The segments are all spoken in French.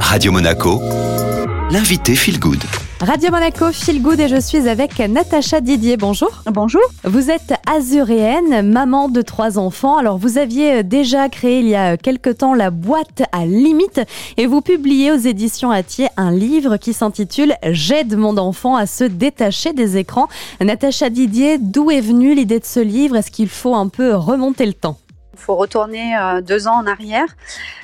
Radio Monaco, l'invité Feel Good. Radio Monaco, Feel Good et je suis avec Natacha Didier. Bonjour. Bonjour. Vous êtes azuréenne, maman de trois enfants. Alors vous aviez déjà créé il y a quelque temps la boîte à limite et vous publiez aux éditions Atier un livre qui s'intitule J'aide mon enfant à se détacher des écrans. Natacha Didier, d'où est venue l'idée de ce livre? Est-ce qu'il faut un peu remonter le temps? Il faut retourner euh, deux ans en arrière.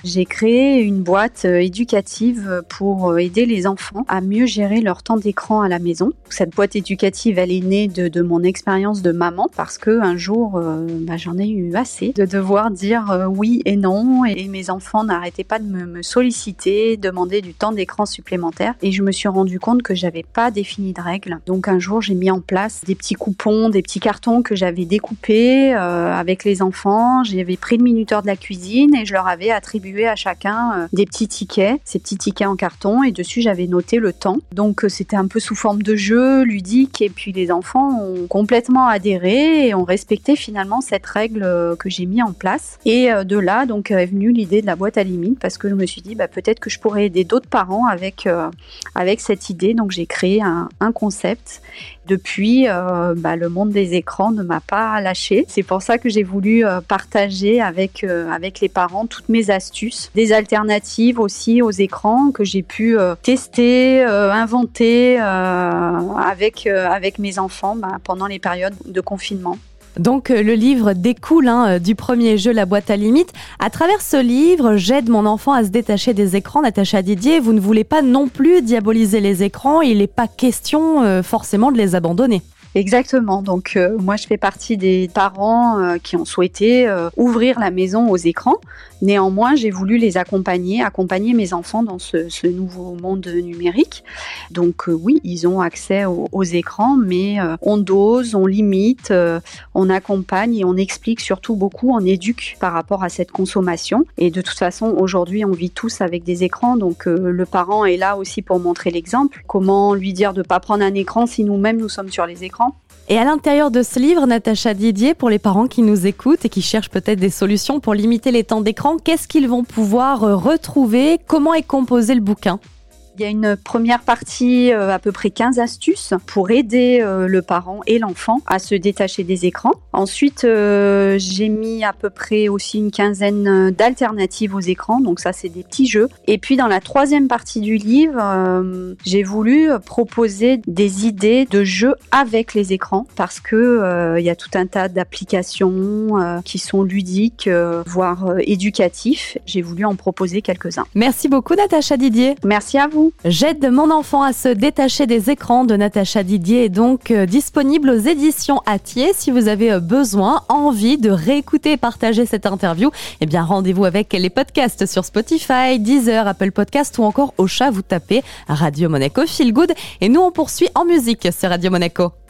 J'ai créé une boîte euh, éducative pour euh, aider les enfants à mieux gérer leur temps d'écran à la maison. Cette boîte éducative, elle est née de, mon expérience de maman parce que un jour, bah, j'en ai eu assez de devoir dire oui et non et mes enfants n'arrêtaient pas de me, solliciter, demander du temps d'écran supplémentaire et je me suis rendu compte que j'avais pas défini de règles. Donc un jour, j'ai mis en place des petits coupons, des petits cartons que j'avais découpés avec les enfants. J'avais pris le minuteur de la cuisine et je leur avais attribué à chacun euh, des petits tickets, ces petits tickets en carton et dessus j'avais noté le temps. Donc euh, c'était un peu sous forme de jeu ludique et puis les enfants ont complètement adhéré et ont respecté finalement cette règle euh, que j'ai mis en place. Et de là donc est venue l'idée de la boîte à limite parce que je me suis dit bah, peut-être que je pourrais aider d'autres parents avec avec cette idée. Donc j'ai créé un, un concept depuis, euh, bah, le monde des écrans ne m'a pas lâché. C'est pour ça que j'ai voulu euh, partager avec, euh, avec les parents toutes mes astuces, des alternatives aussi aux écrans que j'ai pu tester, inventer avec, avec mes enfants bah, pendant les périodes de confinement. Donc euh, le livre découle hein, euh, du premier jeu La boîte à limite. À travers ce livre, j'aide mon enfant à se détacher des écrans. Natacha Didier, vous ne voulez pas non plus diaboliser les écrans. Il n'est pas question euh, forcément de les abandonner. Exactement. Donc euh, moi je fais partie des parents euh, qui ont souhaité euh, ouvrir la maison aux écrans. Néanmoins, j'ai voulu les accompagner, accompagner mes enfants dans ce, nouveau monde numérique. Donc oui, ils ont accès aux, écrans, mais on dose, on limite, on accompagne et on explique surtout beaucoup, on éduque par rapport à cette consommation. Et de toute façon, aujourd'hui, on vit tous avec des écrans, donc le parent est là aussi pour montrer l'exemple. Comment lui dire de pas prendre un écran si nous-mêmes nous sommes sur les écrans? Et à l'intérieur de ce livre, Natacha Didier, pour les parents qui nous écoutent et qui cherchent peut-être des solutions pour limiter les temps d'écran, qu'est-ce qu'ils vont pouvoir euh, retrouver? Comment est composé le bouquin? Il y a une première partie, euh, à peu près 15 astuces pour aider euh, le parent et l'enfant à se détacher des écrans. Ensuite, euh, j'ai mis à peu près aussi une quinzaine d'alternatives aux écrans. Donc ça, c'est des petits jeux. Et puis dans la troisième partie du livre, j'ai voulu proposer des idées de jeux avec les écrans parce que il y a tout un tas d'applications qui sont ludiques, voire éducatifs. J'ai voulu en proposer quelques-uns. Merci beaucoup, Natacha Didier. Merci à vous. J'aide mon enfant à se détacher des écrans de Natacha Didier est donc euh, disponible aux éditions Atier. Si vous avez euh, besoin, envie de réécouter et partager cette interview, eh bien rendez-vous avec les podcasts sur Spotify, Deezer, Apple Podcast ou encore au chat. Vous tapez Radio Monaco Feel Good et nous on poursuit en musique sur Radio Monaco.